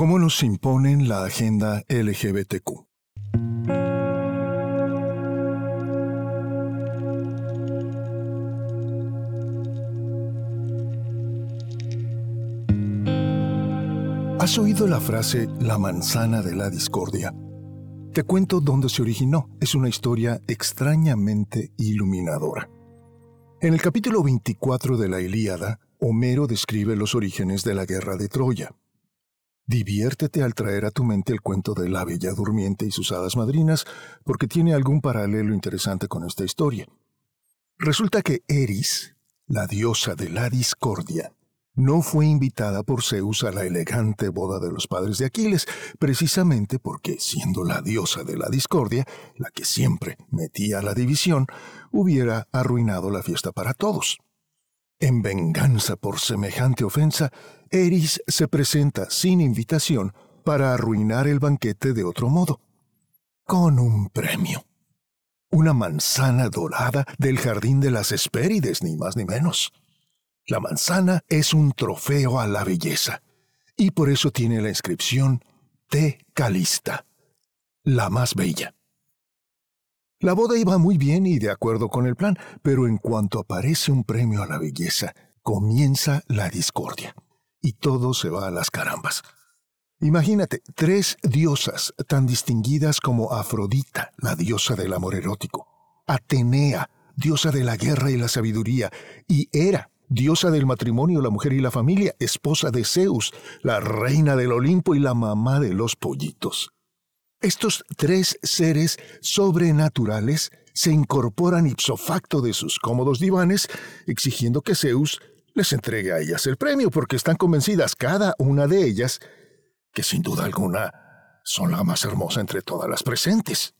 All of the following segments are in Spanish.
¿Cómo nos imponen la agenda LGBTQ? ¿Has oído la frase la manzana de la discordia? Te cuento dónde se originó. Es una historia extrañamente iluminadora. En el capítulo 24 de la Ilíada, Homero describe los orígenes de la guerra de Troya. Diviértete al traer a tu mente el cuento de la Bella Durmiente y sus hadas madrinas, porque tiene algún paralelo interesante con esta historia. Resulta que Eris, la diosa de la discordia, no fue invitada por Zeus a la elegante boda de los padres de Aquiles, precisamente porque, siendo la diosa de la discordia, la que siempre metía la división, hubiera arruinado la fiesta para todos. En venganza por semejante ofensa, Eris se presenta sin invitación para arruinar el banquete de otro modo, con un premio. Una manzana dorada del jardín de las Hespérides, ni más ni menos. La manzana es un trofeo a la belleza, y por eso tiene la inscripción Te Calista, la más bella. La boda iba muy bien y de acuerdo con el plan, pero en cuanto aparece un premio a la belleza, comienza la discordia, y todo se va a las carambas. Imagínate, tres diosas tan distinguidas como Afrodita, la diosa del amor erótico, Atenea, diosa de la guerra y la sabiduría, y Hera, diosa del matrimonio, la mujer y la familia, esposa de Zeus, la reina del Olimpo y la mamá de los pollitos. Estos tres seres sobrenaturales se incorporan ipso facto de sus cómodos divanes, exigiendo que Zeus les entregue a ellas el premio, porque están convencidas cada una de ellas que sin duda alguna son la más hermosa entre todas las presentes.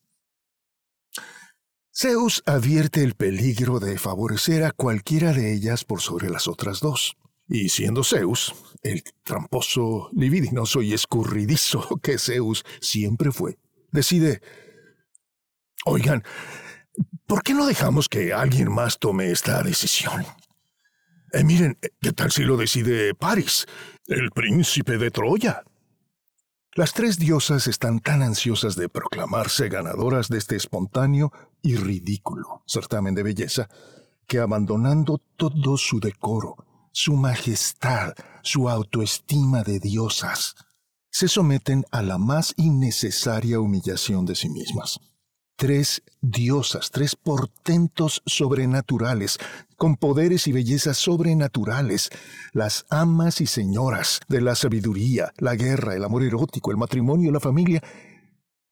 Zeus advierte el peligro de favorecer a cualquiera de ellas por sobre las otras dos. Y siendo Zeus, el tramposo, libidinoso y escurridizo que Zeus siempre fue, decide, oigan, ¿por qué no dejamos que alguien más tome esta decisión? Eh, miren, ¿qué tal si lo decide Paris, el príncipe de Troya? Las tres diosas están tan ansiosas de proclamarse ganadoras de este espontáneo y ridículo certamen de belleza, que abandonando todo su decoro, su majestad, su autoestima de diosas, se someten a la más innecesaria humillación de sí mismas tres diosas, tres portentos sobrenaturales, con poderes y bellezas sobrenaturales, las amas y señoras de la sabiduría, la guerra, el amor erótico, el matrimonio, la familia,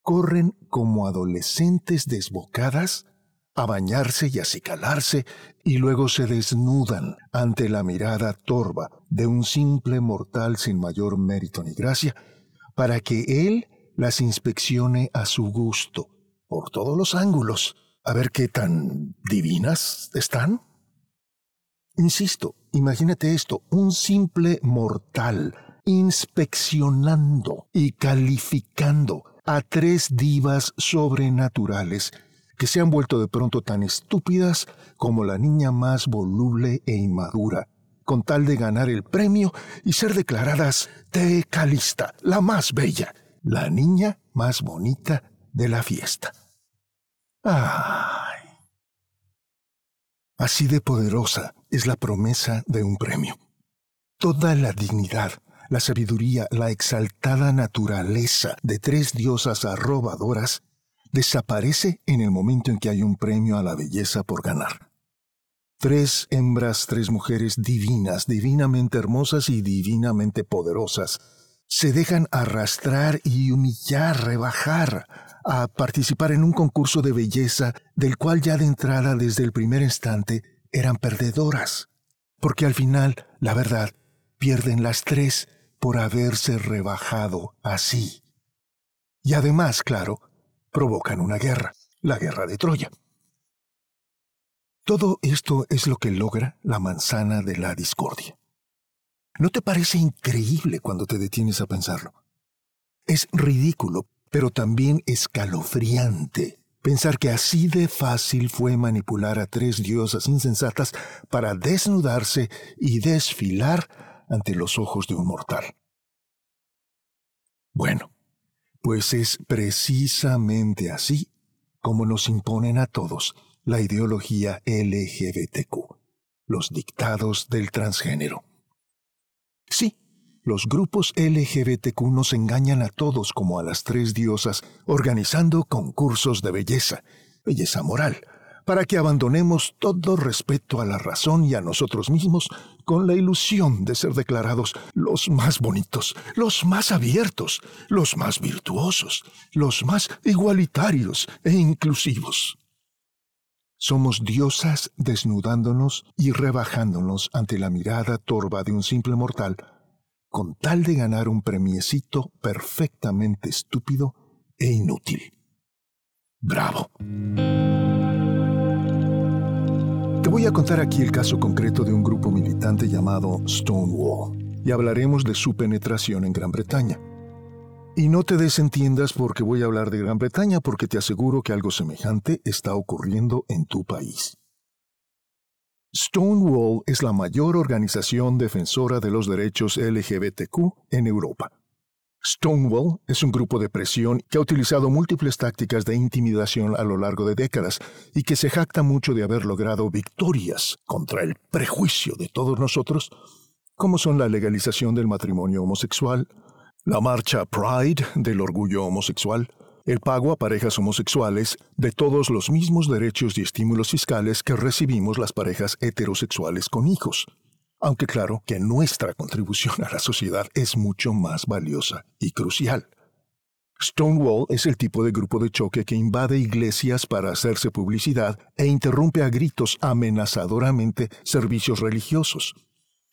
corren como adolescentes desbocadas a bañarse y acicalarse y luego se desnudan ante la mirada torva de un simple mortal sin mayor mérito ni gracia, para que él las inspeccione a su gusto por todos los ángulos, a ver qué tan divinas están. Insisto, imagínate esto, un simple mortal inspeccionando y calificando a tres divas sobrenaturales que se han vuelto de pronto tan estúpidas como la niña más voluble e inmadura, con tal de ganar el premio y ser declaradas de Calista, la más bella, la niña más bonita de la fiesta. ¡Ay! Así de poderosa es la promesa de un premio. Toda la dignidad, la sabiduría, la exaltada naturaleza de tres diosas arrobadoras desaparece en el momento en que hay un premio a la belleza por ganar. Tres hembras, tres mujeres divinas, divinamente hermosas y divinamente poderosas, se dejan arrastrar y humillar, rebajar a participar en un concurso de belleza del cual ya de entrada desde el primer instante eran perdedoras, porque al final, la verdad, pierden las tres por haberse rebajado así. Y además, claro, provocan una guerra, la guerra de Troya. Todo esto es lo que logra la manzana de la discordia. ¿No te parece increíble cuando te detienes a pensarlo? Es ridículo, pero también escalofriante pensar que así de fácil fue manipular a tres diosas insensatas para desnudarse y desfilar ante los ojos de un mortal. Bueno, pues es precisamente así como nos imponen a todos la ideología LGBTQ, los dictados del transgénero. Sí, los grupos LGBTQ nos engañan a todos como a las tres diosas, organizando concursos de belleza, belleza moral, para que abandonemos todo respeto a la razón y a nosotros mismos con la ilusión de ser declarados los más bonitos, los más abiertos, los más virtuosos, los más igualitarios e inclusivos. Somos diosas desnudándonos y rebajándonos ante la mirada torva de un simple mortal con tal de ganar un premiecito perfectamente estúpido e inútil. Bravo. Te voy a contar aquí el caso concreto de un grupo militante llamado Stonewall y hablaremos de su penetración en Gran Bretaña. Y no te desentiendas porque voy a hablar de Gran Bretaña porque te aseguro que algo semejante está ocurriendo en tu país. Stonewall es la mayor organización defensora de los derechos LGBTQ en Europa. Stonewall es un grupo de presión que ha utilizado múltiples tácticas de intimidación a lo largo de décadas y que se jacta mucho de haber logrado victorias contra el prejuicio de todos nosotros, como son la legalización del matrimonio homosexual, la marcha Pride del orgullo homosexual, el pago a parejas homosexuales de todos los mismos derechos y estímulos fiscales que recibimos las parejas heterosexuales con hijos. Aunque claro que nuestra contribución a la sociedad es mucho más valiosa y crucial. Stonewall es el tipo de grupo de choque que invade iglesias para hacerse publicidad e interrumpe a gritos amenazadoramente servicios religiosos,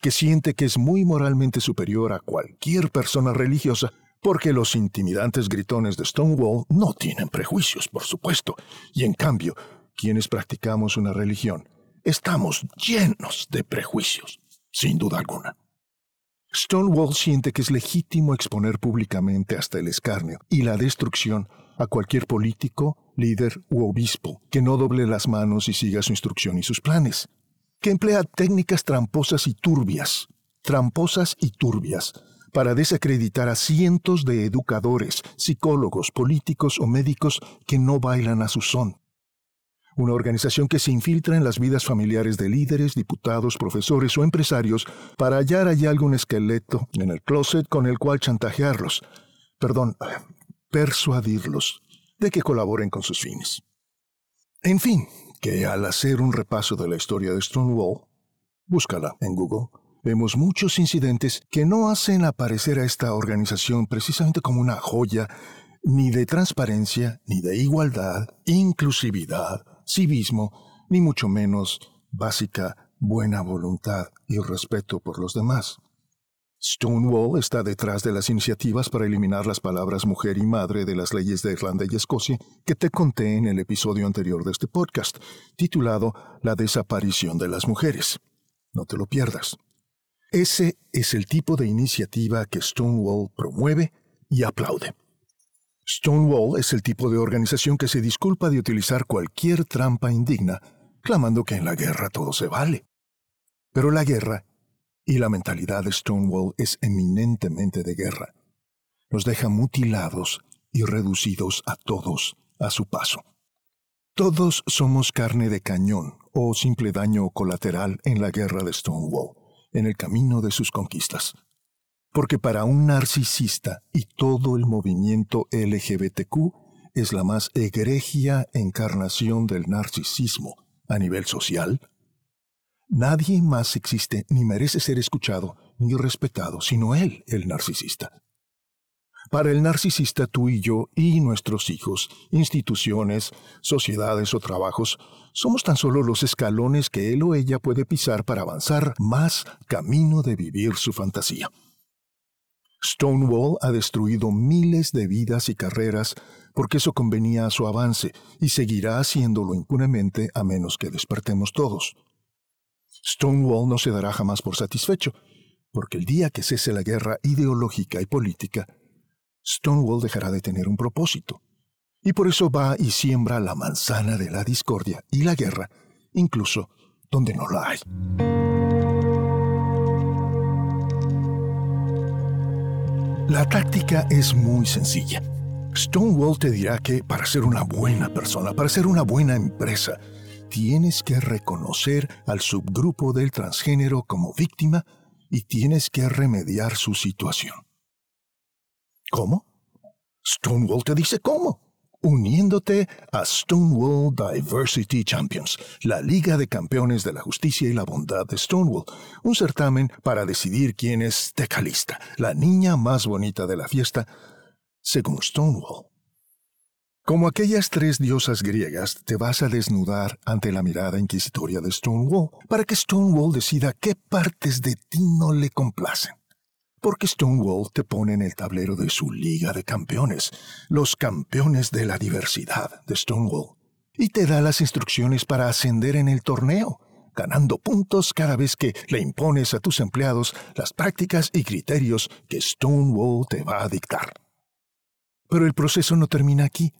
que siente que es muy moralmente superior a cualquier persona religiosa porque los intimidantes gritones de Stonewall no tienen prejuicios, por supuesto, y en cambio, quienes practicamos una religión, estamos llenos de prejuicios, sin duda alguna. Stonewall siente que es legítimo exponer públicamente hasta el escarnio y la destrucción a cualquier político, líder u obispo que no doble las manos y siga su instrucción y sus planes, que emplea técnicas tramposas y turbias, tramposas y turbias, para desacreditar a cientos de educadores, psicólogos, políticos o médicos que no bailan a su son. Una organización que se infiltra en las vidas familiares de líderes, diputados, profesores o empresarios para hallar allá algún esqueleto en el closet con el cual chantajearlos, perdón, persuadirlos de que colaboren con sus fines. En fin, que al hacer un repaso de la historia de Stonewall, búscala en Google, vemos muchos incidentes que no hacen aparecer a esta organización precisamente como una joya ni de transparencia, ni de igualdad, inclusividad, civismo, ni mucho menos básica buena voluntad y respeto por los demás. Stonewall está detrás de las iniciativas para eliminar las palabras mujer y madre de las leyes de Irlanda y Escocia que te conté en el episodio anterior de este podcast, titulado La desaparición de las mujeres. No te lo pierdas. Ese es el tipo de iniciativa que Stonewall promueve y aplaude. Stonewall es el tipo de organización que se disculpa de utilizar cualquier trampa indigna, clamando que en la guerra todo se vale. Pero la guerra y la mentalidad de Stonewall es eminentemente de guerra. Nos deja mutilados y reducidos a todos a su paso. Todos somos carne de cañón o simple daño colateral en la guerra de Stonewall en el camino de sus conquistas. Porque para un narcisista y todo el movimiento LGBTQ es la más egregia encarnación del narcisismo a nivel social, nadie más existe ni merece ser escuchado ni respetado sino él, el narcisista. Para el narcisista tú y yo y nuestros hijos, instituciones, sociedades o trabajos, somos tan solo los escalones que él o ella puede pisar para avanzar más camino de vivir su fantasía. Stonewall ha destruido miles de vidas y carreras porque eso convenía a su avance y seguirá haciéndolo impunemente a menos que despertemos todos. Stonewall no se dará jamás por satisfecho, porque el día que cese la guerra ideológica y política, Stonewall dejará de tener un propósito. Y por eso va y siembra la manzana de la discordia y la guerra, incluso donde no la hay. La táctica es muy sencilla. Stonewall te dirá que para ser una buena persona, para ser una buena empresa, tienes que reconocer al subgrupo del transgénero como víctima y tienes que remediar su situación. ¿Cómo? Stonewall te dice cómo. Uniéndote a Stonewall Diversity Champions, la Liga de Campeones de la Justicia y la Bondad de Stonewall, un certamen para decidir quién es Tecalista, la niña más bonita de la fiesta, según Stonewall. Como aquellas tres diosas griegas, te vas a desnudar ante la mirada inquisitoria de Stonewall para que Stonewall decida qué partes de ti no le complacen. Porque Stonewall te pone en el tablero de su Liga de Campeones, los campeones de la diversidad de Stonewall, y te da las instrucciones para ascender en el torneo, ganando puntos cada vez que le impones a tus empleados las prácticas y criterios que Stonewall te va a dictar. Pero el proceso no termina aquí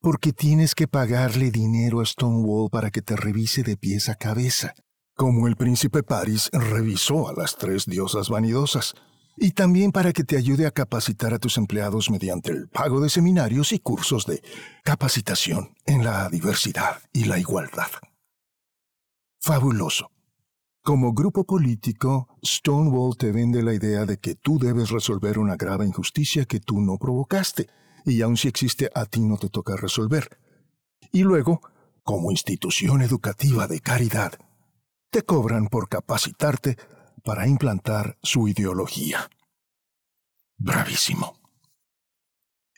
porque tienes que pagarle dinero a Stonewall para que te revise de pies a cabeza, como el príncipe Paris revisó a las tres diosas vanidosas, y también para que te ayude a capacitar a tus empleados mediante el pago de seminarios y cursos de capacitación en la diversidad y la igualdad. Fabuloso. Como grupo político, Stonewall te vende la idea de que tú debes resolver una grave injusticia que tú no provocaste, y aun si existe a ti no te toca resolver. Y luego, como institución educativa de caridad, te cobran por capacitarte para implantar su ideología. Bravísimo.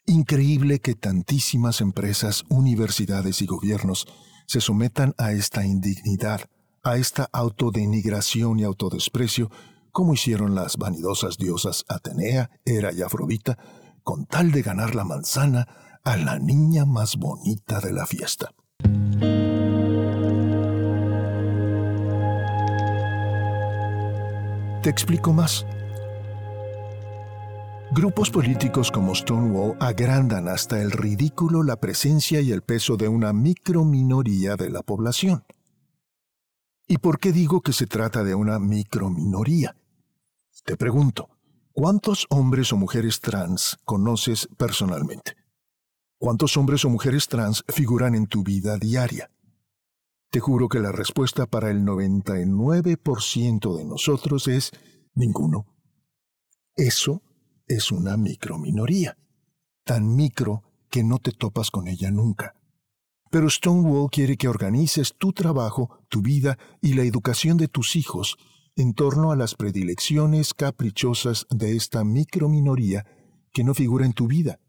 Increíble que tantísimas empresas, universidades y gobiernos se sometan a esta indignidad, a esta autodenigración y autodesprecio, como hicieron las vanidosas diosas Atenea, Hera y Afrodita, con tal de ganar la manzana a la niña más bonita de la fiesta. Te explico más. Grupos políticos como Stonewall agrandan hasta el ridículo la presencia y el peso de una microminoría de la población. ¿Y por qué digo que se trata de una microminoría? Te pregunto, ¿Cuántos hombres o mujeres trans conoces personalmente? ¿Cuántos hombres o mujeres trans figuran en tu vida diaria? Te juro que la respuesta para el 99% de nosotros es ninguno. Eso es una microminoría, tan micro que no te topas con ella nunca. Pero Stonewall quiere que organices tu trabajo, tu vida y la educación de tus hijos en torno a las predilecciones caprichosas de esta microminoría que no figura en tu vida.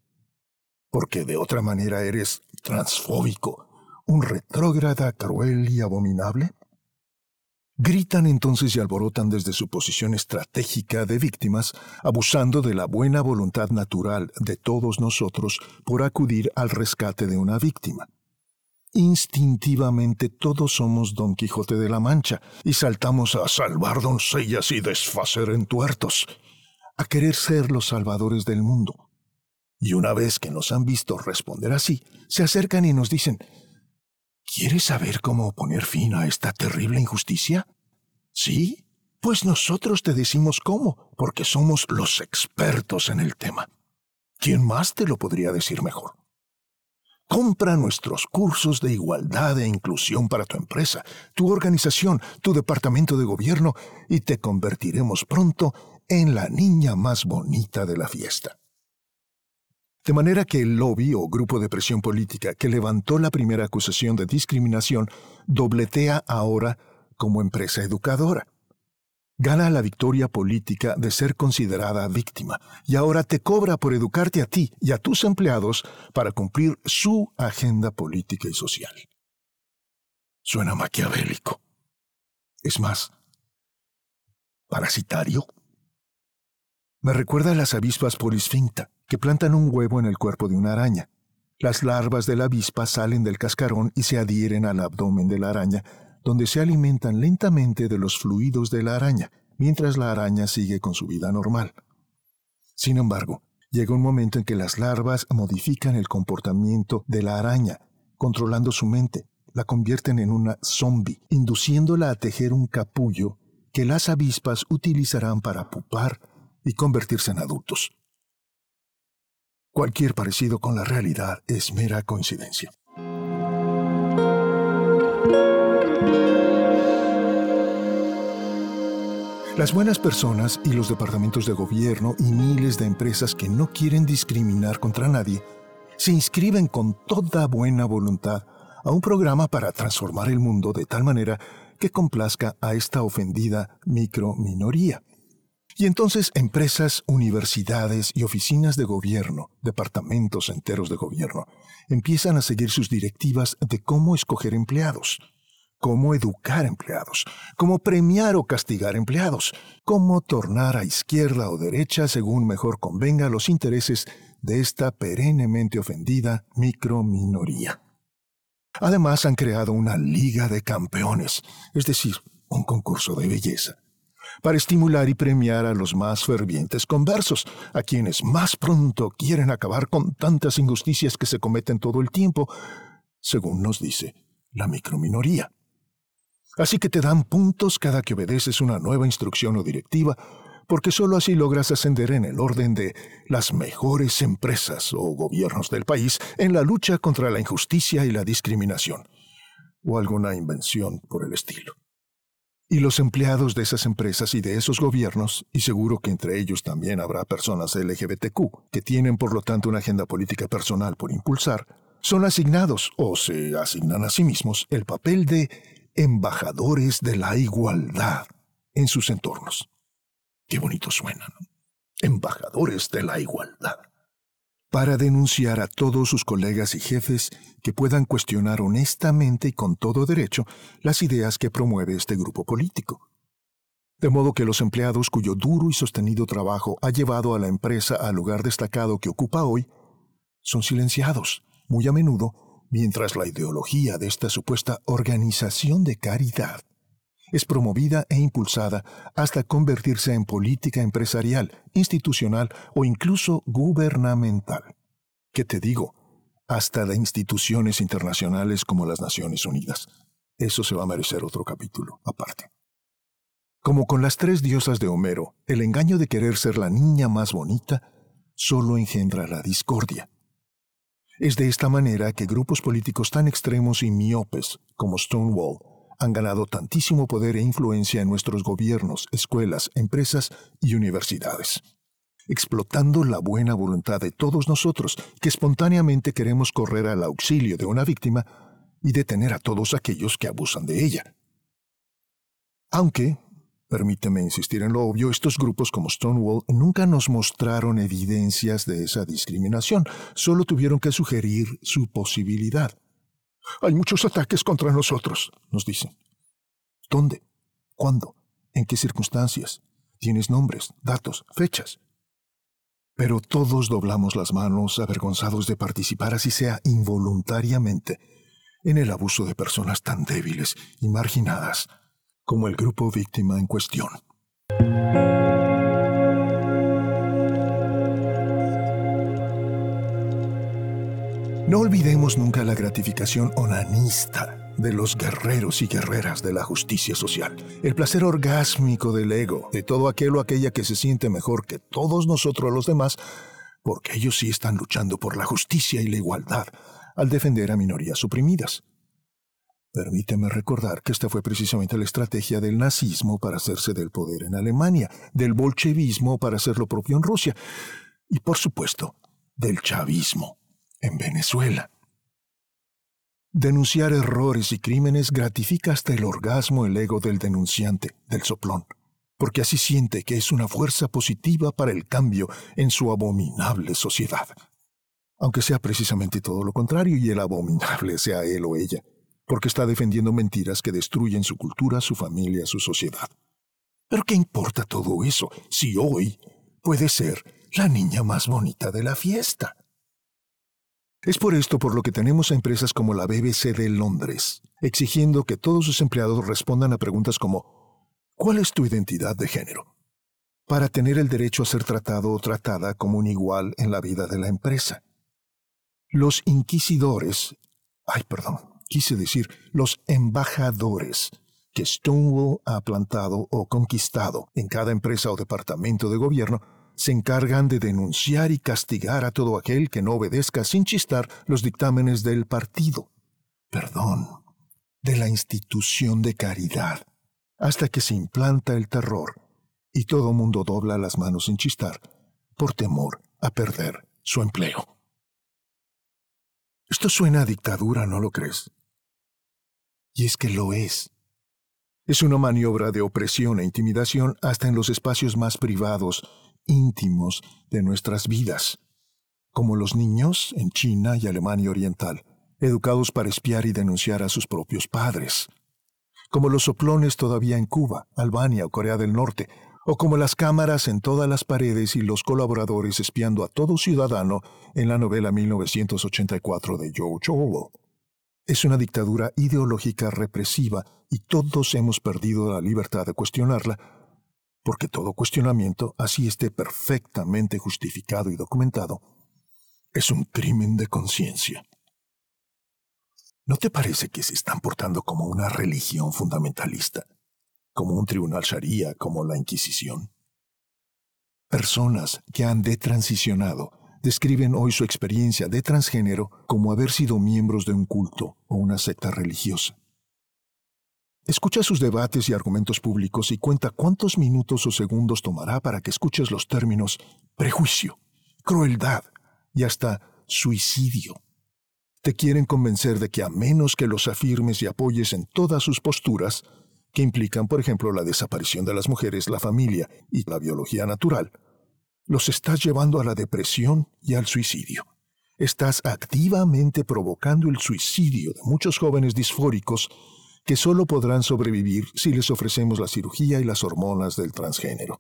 Porque de otra manera eres transfóbico, un retrógrada cruel y abominable. Gritan entonces y alborotan desde su posición estratégica de víctimas, abusando de la buena voluntad natural de todos nosotros por acudir al rescate de una víctima. Instintivamente todos somos Don Quijote de la Mancha y saltamos a salvar doncellas y desfacer entuertos, a querer ser los salvadores del mundo. Y una vez que nos han visto responder así, se acercan y nos dicen, ¿Quieres saber cómo poner fin a esta terrible injusticia? Sí, pues nosotros te decimos cómo, porque somos los expertos en el tema. ¿Quién más te lo podría decir mejor? Compra nuestros cursos de igualdad e inclusión para tu empresa, tu organización, tu departamento de gobierno y te convertiremos pronto en la niña más bonita de la fiesta. De manera que el lobby o grupo de presión política que levantó la primera acusación de discriminación dobletea ahora como empresa educadora gana la victoria política de ser considerada víctima y ahora te cobra por educarte a ti y a tus empleados para cumplir su agenda política y social. Suena maquiavélico. Es más, parasitario. Me recuerda a las avispas polisfinta, que plantan un huevo en el cuerpo de una araña. Las larvas de la avispa salen del cascarón y se adhieren al abdomen de la araña donde se alimentan lentamente de los fluidos de la araña, mientras la araña sigue con su vida normal. Sin embargo, llega un momento en que las larvas modifican el comportamiento de la araña, controlando su mente, la convierten en una zombie, induciéndola a tejer un capullo que las avispas utilizarán para pupar y convertirse en adultos. Cualquier parecido con la realidad es mera coincidencia. Las buenas personas y los departamentos de gobierno y miles de empresas que no quieren discriminar contra nadie se inscriben con toda buena voluntad a un programa para transformar el mundo de tal manera que complazca a esta ofendida microminoría. Y entonces empresas, universidades y oficinas de gobierno, departamentos enteros de gobierno, empiezan a seguir sus directivas de cómo escoger empleados cómo educar empleados, cómo premiar o castigar empleados, cómo tornar a izquierda o derecha según mejor convenga los intereses de esta perennemente ofendida microminoría. Además han creado una liga de campeones, es decir, un concurso de belleza, para estimular y premiar a los más fervientes conversos, a quienes más pronto quieren acabar con tantas injusticias que se cometen todo el tiempo, según nos dice la microminoría. Así que te dan puntos cada que obedeces una nueva instrucción o directiva, porque sólo así logras ascender en el orden de las mejores empresas o gobiernos del país en la lucha contra la injusticia y la discriminación, o alguna invención por el estilo. Y los empleados de esas empresas y de esos gobiernos, y seguro que entre ellos también habrá personas LGBTQ, que tienen por lo tanto una agenda política personal por impulsar, son asignados o se asignan a sí mismos el papel de embajadores de la igualdad en sus entornos. Qué bonito suena, ¿no? Embajadores de la igualdad. Para denunciar a todos sus colegas y jefes que puedan cuestionar honestamente y con todo derecho las ideas que promueve este grupo político. De modo que los empleados cuyo duro y sostenido trabajo ha llevado a la empresa al lugar destacado que ocupa hoy, son silenciados, muy a menudo mientras la ideología de esta supuesta organización de caridad es promovida e impulsada hasta convertirse en política empresarial, institucional o incluso gubernamental. ¿Qué te digo? Hasta de instituciones internacionales como las Naciones Unidas. Eso se va a merecer otro capítulo aparte. Como con las tres diosas de Homero, el engaño de querer ser la niña más bonita solo engendra la discordia. Es de esta manera que grupos políticos tan extremos y miopes como Stonewall han ganado tantísimo poder e influencia en nuestros gobiernos, escuelas, empresas y universidades, explotando la buena voluntad de todos nosotros que espontáneamente queremos correr al auxilio de una víctima y detener a todos aquellos que abusan de ella. Aunque, Permíteme insistir en lo obvio, estos grupos como Stonewall nunca nos mostraron evidencias de esa discriminación, solo tuvieron que sugerir su posibilidad. Hay muchos ataques contra nosotros, nos dicen. ¿Dónde? ¿Cuándo? ¿En qué circunstancias? ¿Tienes nombres, datos, fechas? Pero todos doblamos las manos, avergonzados de participar, así sea involuntariamente, en el abuso de personas tan débiles y marginadas como el grupo víctima en cuestión. No olvidemos nunca la gratificación onanista de los guerreros y guerreras de la justicia social, el placer orgásmico del ego, de todo aquel o aquella que se siente mejor que todos nosotros los demás, porque ellos sí están luchando por la justicia y la igualdad al defender a minorías oprimidas. Permíteme recordar que esta fue precisamente la estrategia del nazismo para hacerse del poder en Alemania, del bolchevismo para hacer lo propio en Rusia y, por supuesto, del chavismo en Venezuela. Denunciar errores y crímenes gratifica hasta el orgasmo el ego del denunciante, del soplón, porque así siente que es una fuerza positiva para el cambio en su abominable sociedad. Aunque sea precisamente todo lo contrario y el abominable sea él o ella porque está defendiendo mentiras que destruyen su cultura, su familia, su sociedad. Pero ¿qué importa todo eso si hoy puede ser la niña más bonita de la fiesta? Es por esto por lo que tenemos a empresas como la BBC de Londres, exigiendo que todos sus empleados respondan a preguntas como ¿Cuál es tu identidad de género? para tener el derecho a ser tratado o tratada como un igual en la vida de la empresa. Los inquisidores, ay perdón, quise decir los embajadores que Stonewall ha plantado o conquistado en cada empresa o departamento de gobierno, se encargan de denunciar y castigar a todo aquel que no obedezca sin chistar los dictámenes del partido. Perdón, de la institución de caridad, hasta que se implanta el terror y todo mundo dobla las manos sin chistar por temor a perder su empleo. Esto suena a dictadura, ¿no lo crees? Y es que lo es. Es una maniobra de opresión e intimidación hasta en los espacios más privados, íntimos de nuestras vidas, como los niños en China y Alemania Oriental, educados para espiar y denunciar a sus propios padres, como los soplones todavía en Cuba, Albania o Corea del Norte, o como las cámaras en todas las paredes y los colaboradores espiando a todo ciudadano en la novela 1984 de George Orwell. Es una dictadura ideológica represiva y todos hemos perdido la libertad de cuestionarla, porque todo cuestionamiento, así esté perfectamente justificado y documentado, es un crimen de conciencia. ¿No te parece que se están portando como una religión fundamentalista? como un tribunal sharia, como la Inquisición. Personas que han detransicionado describen hoy su experiencia de transgénero como haber sido miembros de un culto o una secta religiosa. Escucha sus debates y argumentos públicos y cuenta cuántos minutos o segundos tomará para que escuches los términos prejuicio, crueldad y hasta suicidio. Te quieren convencer de que a menos que los afirmes y apoyes en todas sus posturas, que implican, por ejemplo, la desaparición de las mujeres, la familia y la biología natural, los estás llevando a la depresión y al suicidio. Estás activamente provocando el suicidio de muchos jóvenes disfóricos que solo podrán sobrevivir si les ofrecemos la cirugía y las hormonas del transgénero.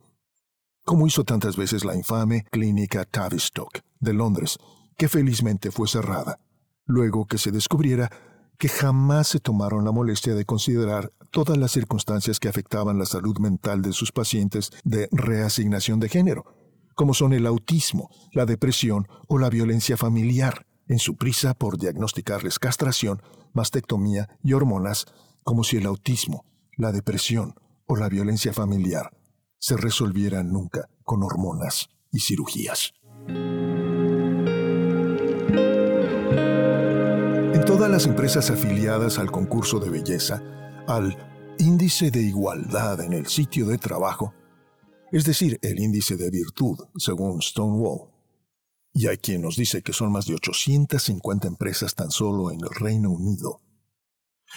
Como hizo tantas veces la infame clínica Tavistock de Londres, que felizmente fue cerrada, luego que se descubriera que jamás se tomaron la molestia de considerar todas las circunstancias que afectaban la salud mental de sus pacientes de reasignación de género, como son el autismo, la depresión o la violencia familiar, en su prisa por diagnosticarles castración, mastectomía y hormonas, como si el autismo, la depresión o la violencia familiar se resolvieran nunca con hormonas y cirugías. todas las empresas afiliadas al concurso de belleza, al índice de igualdad en el sitio de trabajo, es decir, el índice de virtud, según Stonewall. Y hay quien nos dice que son más de 850 empresas tan solo en el Reino Unido.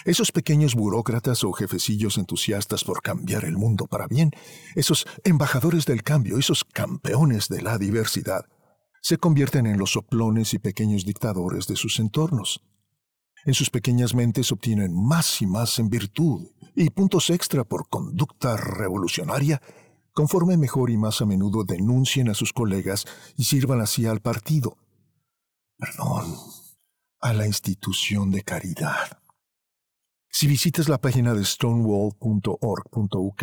Esos pequeños burócratas o jefecillos entusiastas por cambiar el mundo para bien, esos embajadores del cambio, esos campeones de la diversidad, se convierten en los soplones y pequeños dictadores de sus entornos. En sus pequeñas mentes obtienen más y más en virtud y puntos extra por conducta revolucionaria, conforme mejor y más a menudo denuncien a sus colegas y sirvan así al partido. Perdón, a la institución de caridad. Si visitas la página de stonewall.org.uk,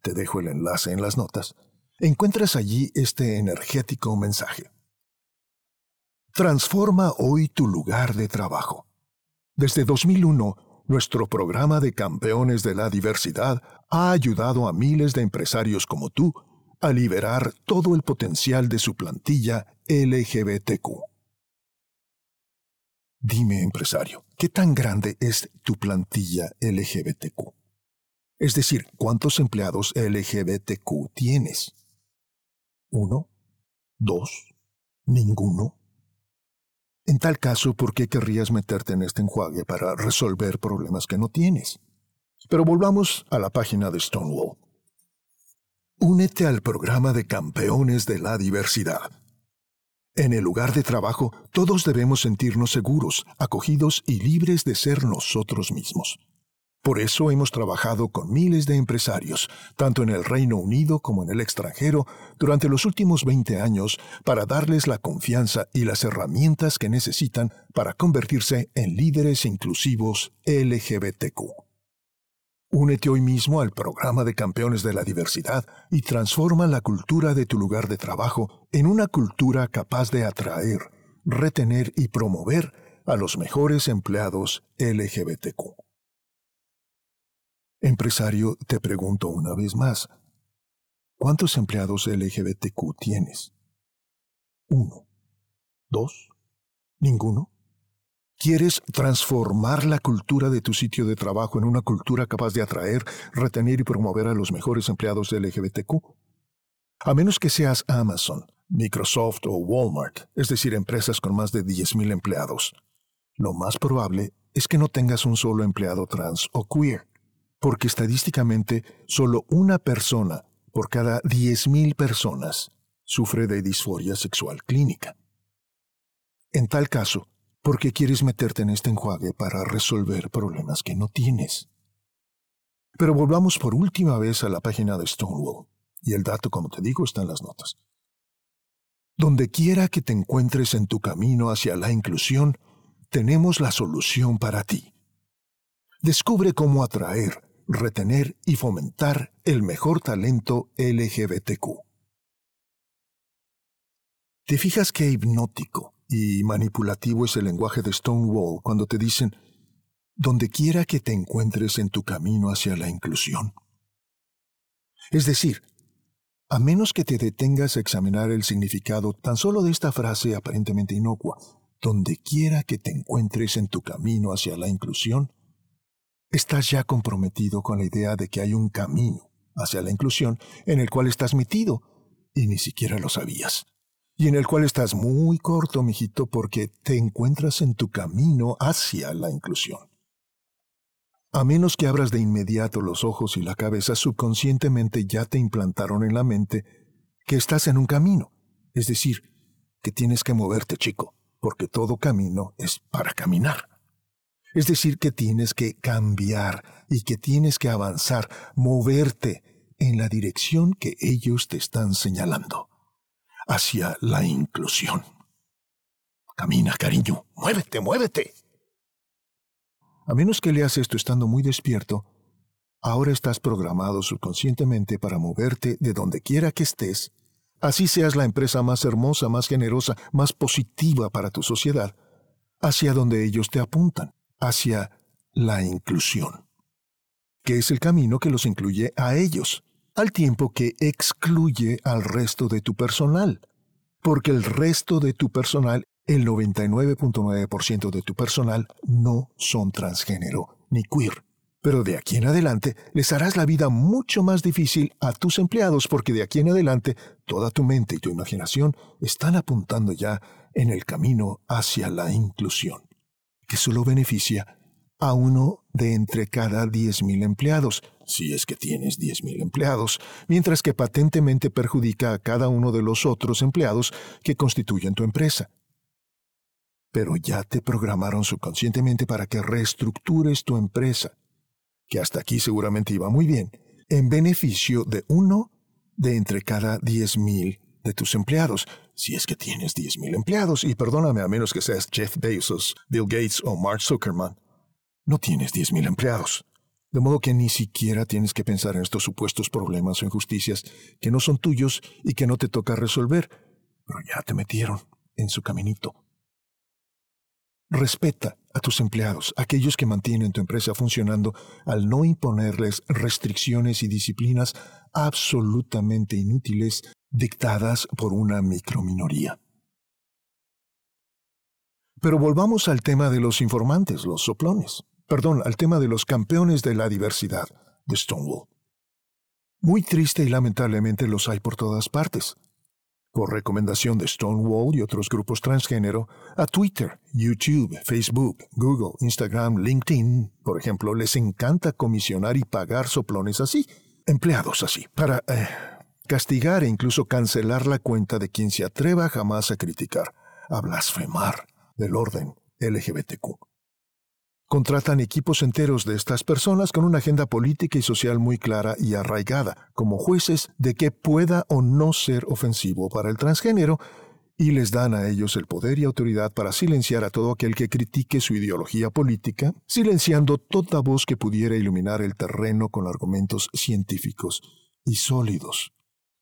te dejo el enlace en las notas, encuentras allí este energético mensaje. Transforma hoy tu lugar de trabajo. Desde 2001, nuestro programa de campeones de la diversidad ha ayudado a miles de empresarios como tú a liberar todo el potencial de su plantilla LGBTQ. Dime, empresario, ¿qué tan grande es tu plantilla LGBTQ? Es decir, ¿cuántos empleados LGBTQ tienes? ¿Uno? ¿Dos? ¿Ninguno? En tal caso, ¿por qué querrías meterte en este enjuague para resolver problemas que no tienes? Pero volvamos a la página de Stonewall. Únete al programa de campeones de la diversidad. En el lugar de trabajo, todos debemos sentirnos seguros, acogidos y libres de ser nosotros mismos. Por eso hemos trabajado con miles de empresarios, tanto en el Reino Unido como en el extranjero, durante los últimos 20 años para darles la confianza y las herramientas que necesitan para convertirse en líderes inclusivos LGBTQ. Únete hoy mismo al programa de campeones de la diversidad y transforma la cultura de tu lugar de trabajo en una cultura capaz de atraer, retener y promover a los mejores empleados LGBTQ. Empresario, te pregunto una vez más, ¿Cuántos empleados LGBTQ tienes? ¿Uno? ¿Dos? ¿Ninguno? ¿Quieres transformar la cultura de tu sitio de trabajo en una cultura capaz de atraer, retener y promover a los mejores empleados LGBTQ? A menos que seas Amazon, Microsoft o Walmart, es decir, empresas con más de 10.000 empleados. Lo más probable es que no tengas un solo empleado trans o queer, porque estadísticamente solo una persona por cada 10.000 personas sufre de disforia sexual clínica. En tal caso, ¿por qué quieres meterte en este enjuague para resolver problemas que no tienes? Pero volvamos por última vez a la página de Stonewall, y el dato, como te digo, está en las notas. Donde quiera que te encuentres en tu camino hacia la inclusión, tenemos la solución para ti. Descubre cómo atraer, retener y fomentar el mejor talento LGBTQ. ¿Te fijas qué hipnótico y manipulativo es el lenguaje de Stonewall cuando te dicen, donde quiera que te encuentres en tu camino hacia la inclusión? Es decir, a menos que te detengas a examinar el significado tan solo de esta frase aparentemente inocua, donde quiera que te encuentres en tu camino hacia la inclusión, estás ya comprometido con la idea de que hay un camino hacia la inclusión en el cual estás metido y ni siquiera lo sabías. Y en el cual estás muy corto, mijito, porque te encuentras en tu camino hacia la inclusión. A menos que abras de inmediato los ojos y la cabeza, subconscientemente ya te implantaron en la mente que estás en un camino. Es decir, que tienes que moverte, chico, porque todo camino es para caminar. Es decir, que tienes que cambiar y que tienes que avanzar, moverte en la dirección que ellos te están señalando, hacia la inclusión. Camina, cariño, muévete, muévete. A menos que leas esto estando muy despierto, ahora estás programado subconscientemente para moverte de donde quiera que estés, así seas la empresa más hermosa, más generosa, más positiva para tu sociedad, hacia donde ellos te apuntan hacia la inclusión, que es el camino que los incluye a ellos, al tiempo que excluye al resto de tu personal, porque el resto de tu personal, el 99.9% de tu personal, no son transgénero ni queer. Pero de aquí en adelante les harás la vida mucho más difícil a tus empleados porque de aquí en adelante toda tu mente y tu imaginación están apuntando ya en el camino hacia la inclusión que solo beneficia a uno de entre cada 10.000 empleados, si es que tienes 10.000 empleados, mientras que patentemente perjudica a cada uno de los otros empleados que constituyen tu empresa. Pero ya te programaron subconscientemente para que reestructures tu empresa, que hasta aquí seguramente iba muy bien, en beneficio de uno de entre cada 10.000 de tus empleados, si es que tienes 10.000 empleados, y perdóname a menos que seas Jeff Bezos, Bill Gates o Mark Zuckerman, no tienes 10.000 empleados. De modo que ni siquiera tienes que pensar en estos supuestos problemas o injusticias que no son tuyos y que no te toca resolver, pero ya te metieron en su caminito. Respeta a tus empleados, aquellos que mantienen tu empresa funcionando, al no imponerles restricciones y disciplinas absolutamente inútiles dictadas por una microminoría. Pero volvamos al tema de los informantes, los soplones. Perdón, al tema de los campeones de la diversidad de Stonewall. Muy triste y lamentablemente los hay por todas partes. Por recomendación de Stonewall y otros grupos transgénero, a Twitter, YouTube, Facebook, Google, Instagram, LinkedIn, por ejemplo, les encanta comisionar y pagar soplones así, empleados así, para eh, castigar e incluso cancelar la cuenta de quien se atreva jamás a criticar, a blasfemar del orden LGBTQ. Contratan equipos enteros de estas personas con una agenda política y social muy clara y arraigada, como jueces de que pueda o no ser ofensivo para el transgénero, y les dan a ellos el poder y autoridad para silenciar a todo aquel que critique su ideología política, silenciando toda voz que pudiera iluminar el terreno con argumentos científicos y sólidos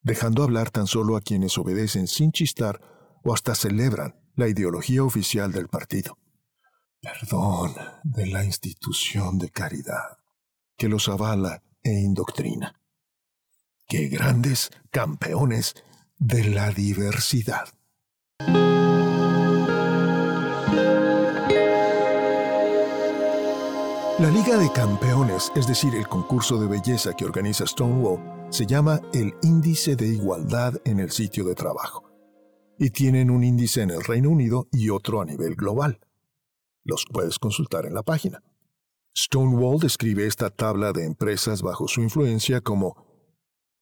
dejando hablar tan solo a quienes obedecen sin chistar o hasta celebran la ideología oficial del partido. Perdón de la institución de caridad que los avala e indoctrina. ¡Qué grandes campeones de la diversidad! La Liga de Campeones, es decir, el concurso de belleza que organiza Stonewall, se llama el Índice de Igualdad en el sitio de trabajo. Y tienen un índice en el Reino Unido y otro a nivel global. Los puedes consultar en la página. Stonewall describe esta tabla de empresas bajo su influencia como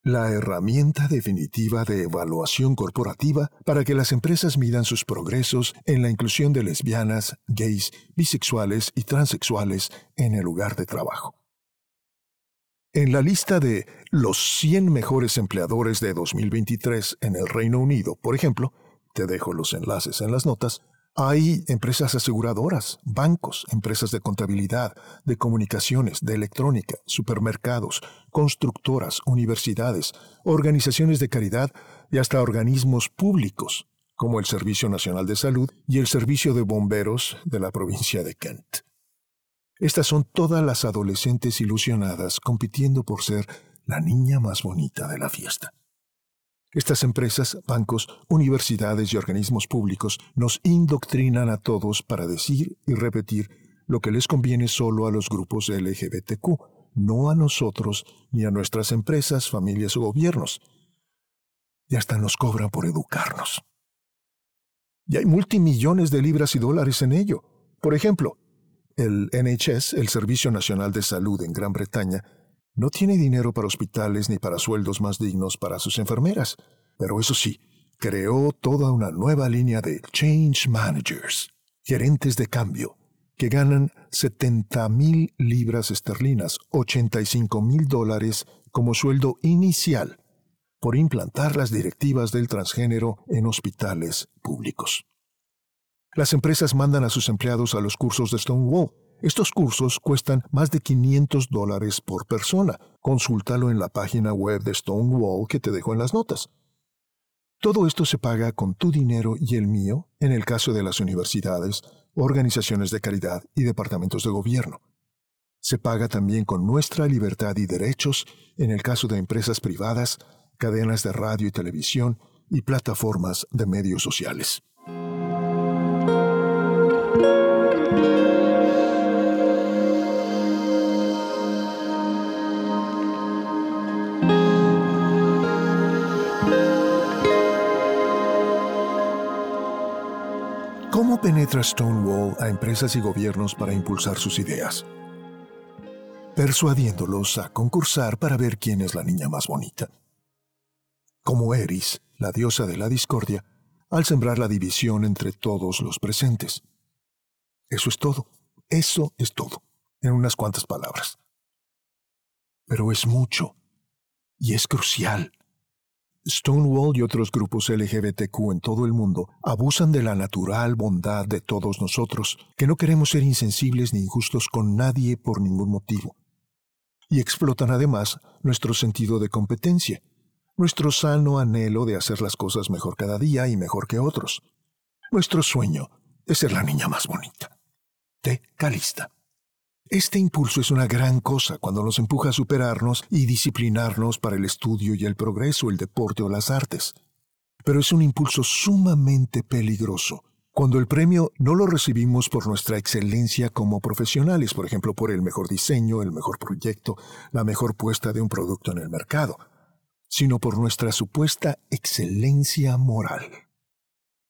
la herramienta definitiva de evaluación corporativa para que las empresas midan sus progresos en la inclusión de lesbianas, gays, bisexuales y transexuales en el lugar de trabajo. En la lista de los 100 mejores empleadores de 2023 en el Reino Unido, por ejemplo, te dejo los enlaces en las notas, hay empresas aseguradoras, bancos, empresas de contabilidad, de comunicaciones, de electrónica, supermercados, constructoras, universidades, organizaciones de caridad y hasta organismos públicos, como el Servicio Nacional de Salud y el Servicio de Bomberos de la provincia de Kent. Estas son todas las adolescentes ilusionadas compitiendo por ser la niña más bonita de la fiesta. Estas empresas, bancos, universidades y organismos públicos nos indoctrinan a todos para decir y repetir lo que les conviene solo a los grupos LGBTQ, no a nosotros ni a nuestras empresas, familias o gobiernos. Y hasta nos cobran por educarnos. Y hay multimillones de libras y dólares en ello. Por ejemplo, el NHS, el Servicio Nacional de Salud en Gran Bretaña, no tiene dinero para hospitales ni para sueldos más dignos para sus enfermeras, pero eso sí, creó toda una nueva línea de Change Managers, gerentes de cambio, que ganan 70 mil libras esterlinas, 85 mil dólares como sueldo inicial por implantar las directivas del transgénero en hospitales públicos. Las empresas mandan a sus empleados a los cursos de Stonewall, estos cursos cuestan más de 500 dólares por persona. Consúltalo en la página web de Stonewall que te dejo en las notas. Todo esto se paga con tu dinero y el mío en el caso de las universidades, organizaciones de caridad y departamentos de gobierno. Se paga también con nuestra libertad y derechos en el caso de empresas privadas, cadenas de radio y televisión y plataformas de medios sociales. Penetra Stonewall a empresas y gobiernos para impulsar sus ideas? Persuadiéndolos a concursar para ver quién es la niña más bonita. Como Eris, la diosa de la discordia, al sembrar la división entre todos los presentes. Eso es todo. Eso es todo. En unas cuantas palabras. Pero es mucho. Y es crucial. Stonewall y otros grupos LGBTQ en todo el mundo abusan de la natural bondad de todos nosotros, que no queremos ser insensibles ni injustos con nadie por ningún motivo. Y explotan además nuestro sentido de competencia, nuestro sano anhelo de hacer las cosas mejor cada día y mejor que otros, nuestro sueño de ser la niña más bonita. De Calista. Este impulso es una gran cosa cuando nos empuja a superarnos y disciplinarnos para el estudio y el progreso, el deporte o las artes. Pero es un impulso sumamente peligroso cuando el premio no lo recibimos por nuestra excelencia como profesionales, por ejemplo, por el mejor diseño, el mejor proyecto, la mejor puesta de un producto en el mercado, sino por nuestra supuesta excelencia moral.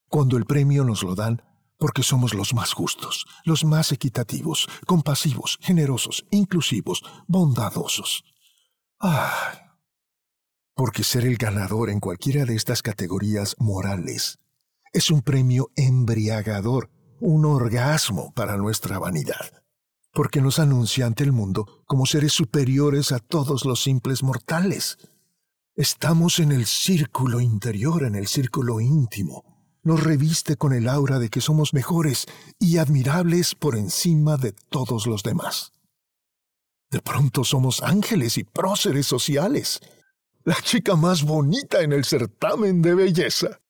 Cuando el premio nos lo dan porque somos los más justos, los más equitativos, compasivos, generosos, inclusivos, bondadosos. ¡Ay! Porque ser el ganador en cualquiera de estas categorías morales es un premio embriagador, un orgasmo para nuestra vanidad, porque nos anuncia ante el mundo como seres superiores a todos los simples mortales. Estamos en el círculo interior, en el círculo íntimo, nos reviste con el aura de que somos mejores y admirables por encima de todos los demás. De pronto somos ángeles y próceres sociales, la chica más bonita en el certamen de belleza.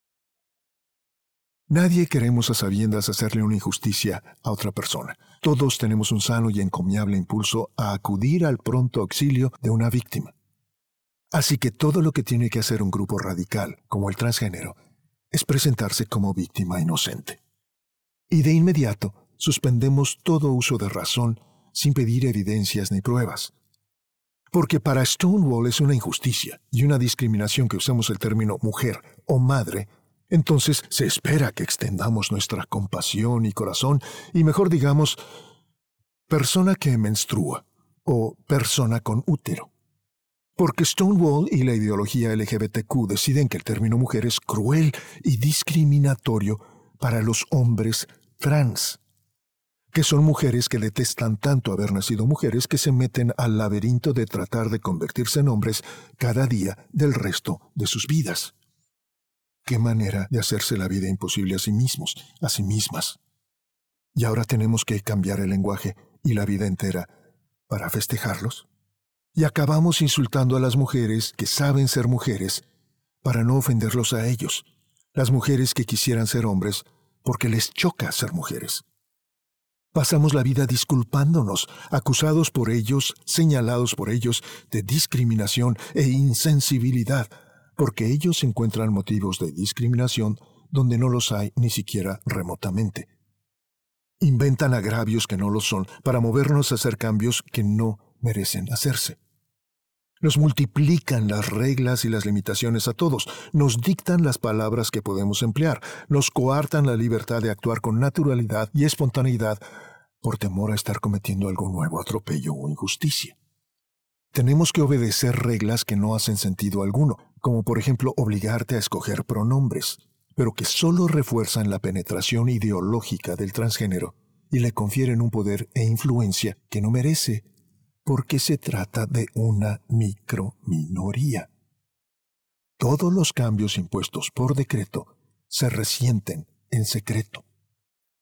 Nadie queremos a sabiendas hacerle una injusticia a otra persona. Todos tenemos un sano y encomiable impulso a acudir al pronto auxilio de una víctima. Así que todo lo que tiene que hacer un grupo radical, como el transgénero, es presentarse como víctima inocente. Y de inmediato suspendemos todo uso de razón sin pedir evidencias ni pruebas. Porque para Stonewall es una injusticia y una discriminación que usemos el término mujer o madre, entonces se espera que extendamos nuestra compasión y corazón y mejor digamos persona que menstrua o persona con útero. Porque Stonewall y la ideología LGBTQ deciden que el término mujer es cruel y discriminatorio para los hombres trans, que son mujeres que detestan tanto haber nacido mujeres que se meten al laberinto de tratar de convertirse en hombres cada día del resto de sus vidas. Qué manera de hacerse la vida imposible a sí mismos, a sí mismas. Y ahora tenemos que cambiar el lenguaje y la vida entera para festejarlos y acabamos insultando a las mujeres que saben ser mujeres para no ofenderlos a ellos, las mujeres que quisieran ser hombres porque les choca ser mujeres. Pasamos la vida disculpándonos, acusados por ellos, señalados por ellos de discriminación e insensibilidad, porque ellos encuentran motivos de discriminación donde no los hay ni siquiera remotamente. Inventan agravios que no lo son para movernos a hacer cambios que no merecen hacerse. Nos multiplican las reglas y las limitaciones a todos, nos dictan las palabras que podemos emplear, nos coartan la libertad de actuar con naturalidad y espontaneidad por temor a estar cometiendo algún nuevo atropello o injusticia. Tenemos que obedecer reglas que no hacen sentido alguno, como por ejemplo obligarte a escoger pronombres, pero que solo refuerzan la penetración ideológica del transgénero y le confieren un poder e influencia que no merece porque se trata de una microminoría. Todos los cambios impuestos por decreto se resienten en secreto.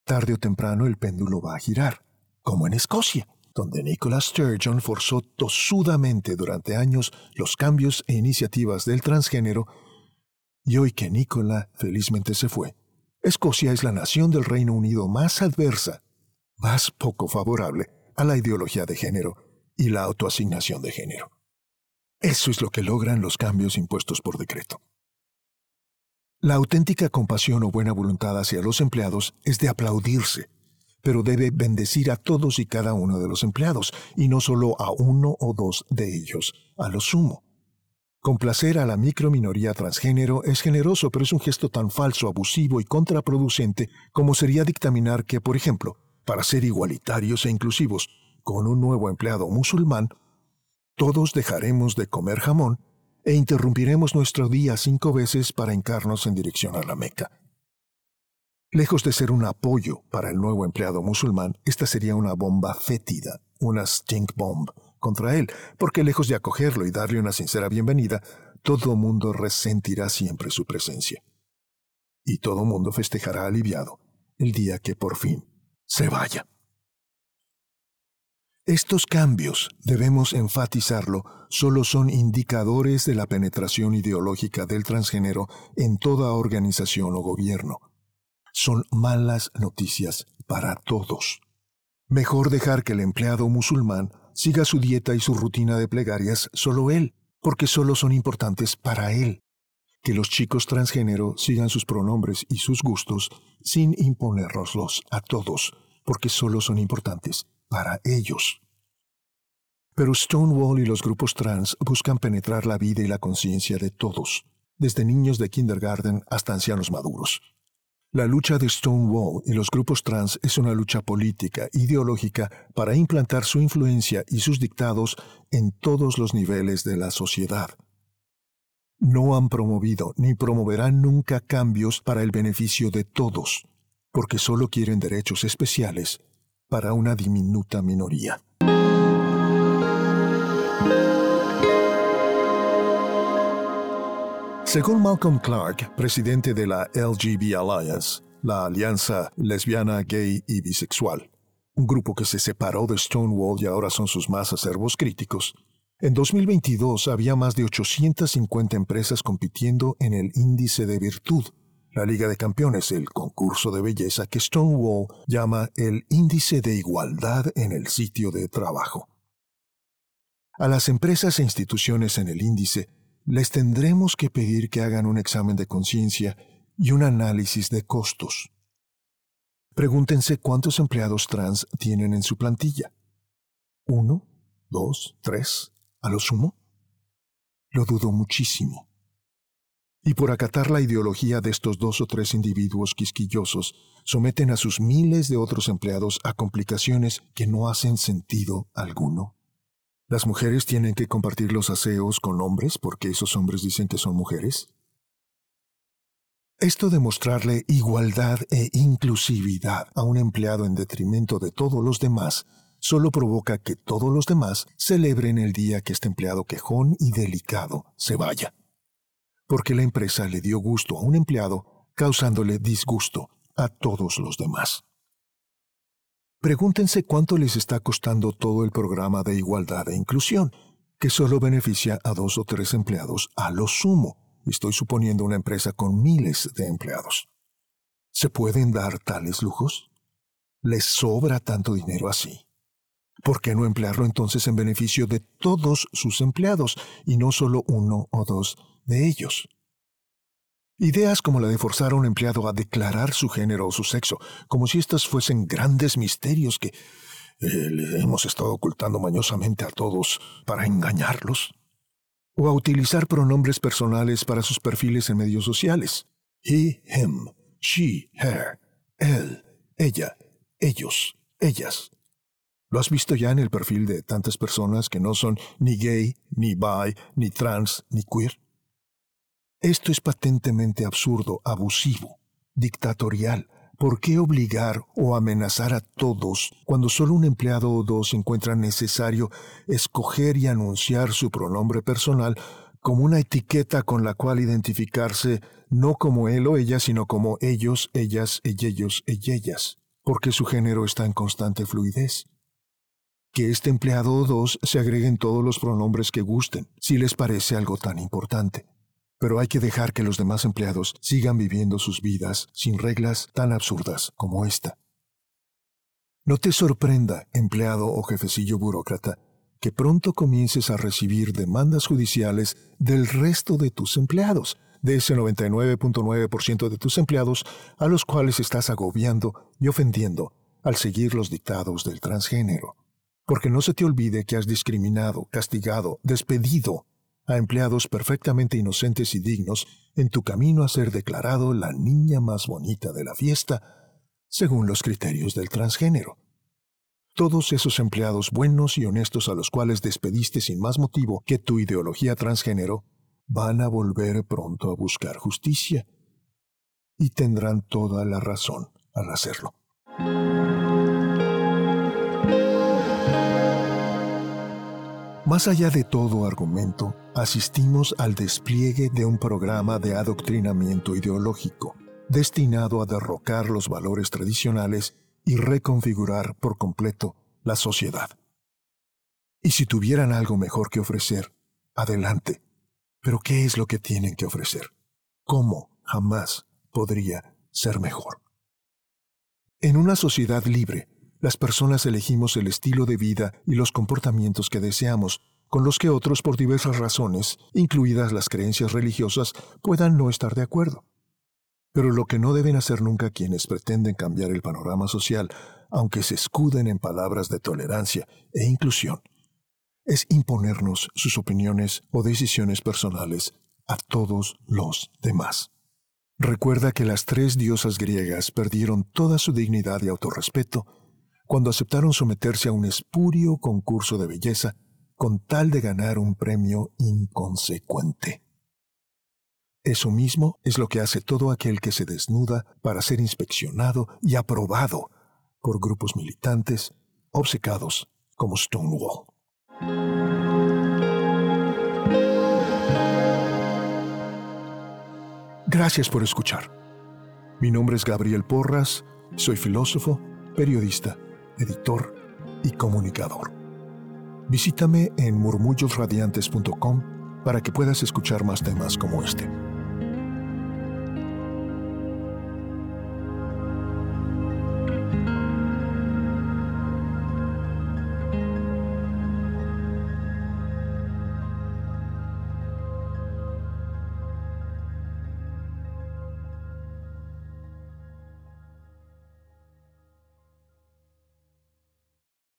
Tarde o temprano el péndulo va a girar, como en Escocia, donde Nicola Sturgeon forzó tosudamente durante años los cambios e iniciativas del transgénero, y hoy que Nicola felizmente se fue, Escocia es la nación del Reino Unido más adversa, más poco favorable a la ideología de género y la autoasignación de género. Eso es lo que logran los cambios impuestos por decreto. La auténtica compasión o buena voluntad hacia los empleados es de aplaudirse, pero debe bendecir a todos y cada uno de los empleados, y no solo a uno o dos de ellos, a lo sumo. Complacer a la microminoría transgénero es generoso, pero es un gesto tan falso, abusivo y contraproducente como sería dictaminar que, por ejemplo, para ser igualitarios e inclusivos, con un nuevo empleado musulmán, todos dejaremos de comer jamón e interrumpiremos nuestro día cinco veces para hincarnos en dirección a la Meca. Lejos de ser un apoyo para el nuevo empleado musulmán, esta sería una bomba fétida, una stink bomb contra él, porque lejos de acogerlo y darle una sincera bienvenida, todo mundo resentirá siempre su presencia. Y todo mundo festejará aliviado el día que por fin se vaya. Estos cambios, debemos enfatizarlo, solo son indicadores de la penetración ideológica del transgénero en toda organización o gobierno. Son malas noticias para todos. Mejor dejar que el empleado musulmán siga su dieta y su rutina de plegarias solo él, porque solo son importantes para él. Que los chicos transgénero sigan sus pronombres y sus gustos sin imponérnoslos a todos, porque solo son importantes para ellos. Pero Stonewall y los grupos trans buscan penetrar la vida y la conciencia de todos, desde niños de kindergarten hasta ancianos maduros. La lucha de Stonewall y los grupos trans es una lucha política, ideológica, para implantar su influencia y sus dictados en todos los niveles de la sociedad. No han promovido ni promoverán nunca cambios para el beneficio de todos, porque solo quieren derechos especiales para una diminuta minoría. Según Malcolm Clark, presidente de la LGB Alliance, la Alianza Lesbiana, Gay y Bisexual, un grupo que se separó de Stonewall y ahora son sus más acervos críticos, en 2022 había más de 850 empresas compitiendo en el índice de virtud, la Liga de Campeones, el concurso de belleza que Stonewall llama el índice de igualdad en el sitio de trabajo. A las empresas e instituciones en el índice les tendremos que pedir que hagan un examen de conciencia y un análisis de costos. Pregúntense cuántos empleados trans tienen en su plantilla. ¿Uno? ¿Dos? ¿Tres? ¿A lo sumo? Lo dudo muchísimo. Y por acatar la ideología de estos dos o tres individuos quisquillosos, someten a sus miles de otros empleados a complicaciones que no hacen sentido alguno. ¿Las mujeres tienen que compartir los aseos con hombres porque esos hombres dicen que son mujeres? Esto de mostrarle igualdad e inclusividad a un empleado en detrimento de todos los demás solo provoca que todos los demás celebren el día que este empleado quejón y delicado se vaya. Porque la empresa le dio gusto a un empleado causándole disgusto a todos los demás. Pregúntense cuánto les está costando todo el programa de igualdad e inclusión, que solo beneficia a dos o tres empleados a lo sumo. Estoy suponiendo una empresa con miles de empleados. ¿Se pueden dar tales lujos? ¿Les sobra tanto dinero así? ¿Por qué no emplearlo entonces en beneficio de todos sus empleados y no solo uno o dos de ellos? Ideas como la de forzar a un empleado a declarar su género o su sexo, como si estos fuesen grandes misterios que eh, le hemos estado ocultando mañosamente a todos para engañarlos. O a utilizar pronombres personales para sus perfiles en medios sociales. He, him, she, her, él, ella, ellos, ellas. ¿Lo has visto ya en el perfil de tantas personas que no son ni gay, ni bi, ni trans, ni queer? Esto es patentemente absurdo, abusivo, dictatorial. ¿Por qué obligar o amenazar a todos cuando solo un empleado o dos encuentran necesario escoger y anunciar su pronombre personal como una etiqueta con la cual identificarse no como él o ella, sino como ellos, ellas, ellos, ellas, porque su género está en constante fluidez? Que este empleado o dos se agreguen todos los pronombres que gusten, si les parece algo tan importante pero hay que dejar que los demás empleados sigan viviendo sus vidas sin reglas tan absurdas como esta. No te sorprenda, empleado o jefecillo burócrata, que pronto comiences a recibir demandas judiciales del resto de tus empleados, de ese 99.9% de tus empleados a los cuales estás agobiando y ofendiendo al seguir los dictados del transgénero. Porque no se te olvide que has discriminado, castigado, despedido a empleados perfectamente inocentes y dignos en tu camino a ser declarado la niña más bonita de la fiesta, según los criterios del transgénero. Todos esos empleados buenos y honestos a los cuales despediste sin más motivo que tu ideología transgénero, van a volver pronto a buscar justicia. Y tendrán toda la razón al hacerlo. Más allá de todo argumento, asistimos al despliegue de un programa de adoctrinamiento ideológico, destinado a derrocar los valores tradicionales y reconfigurar por completo la sociedad. Y si tuvieran algo mejor que ofrecer, adelante. Pero ¿qué es lo que tienen que ofrecer? ¿Cómo jamás podría ser mejor? En una sociedad libre, las personas elegimos el estilo de vida y los comportamientos que deseamos, con los que otros por diversas razones, incluidas las creencias religiosas, puedan no estar de acuerdo. Pero lo que no deben hacer nunca quienes pretenden cambiar el panorama social, aunque se escuden en palabras de tolerancia e inclusión, es imponernos sus opiniones o decisiones personales a todos los demás. Recuerda que las tres diosas griegas perdieron toda su dignidad y autorrespeto cuando aceptaron someterse a un espurio concurso de belleza con tal de ganar un premio inconsecuente. Eso mismo es lo que hace todo aquel que se desnuda para ser inspeccionado y aprobado por grupos militantes obcecados como Stonewall. Gracias por escuchar. Mi nombre es Gabriel Porras, soy filósofo, periodista editor y comunicador. Visítame en murmullosradiantes.com para que puedas escuchar más temas como este.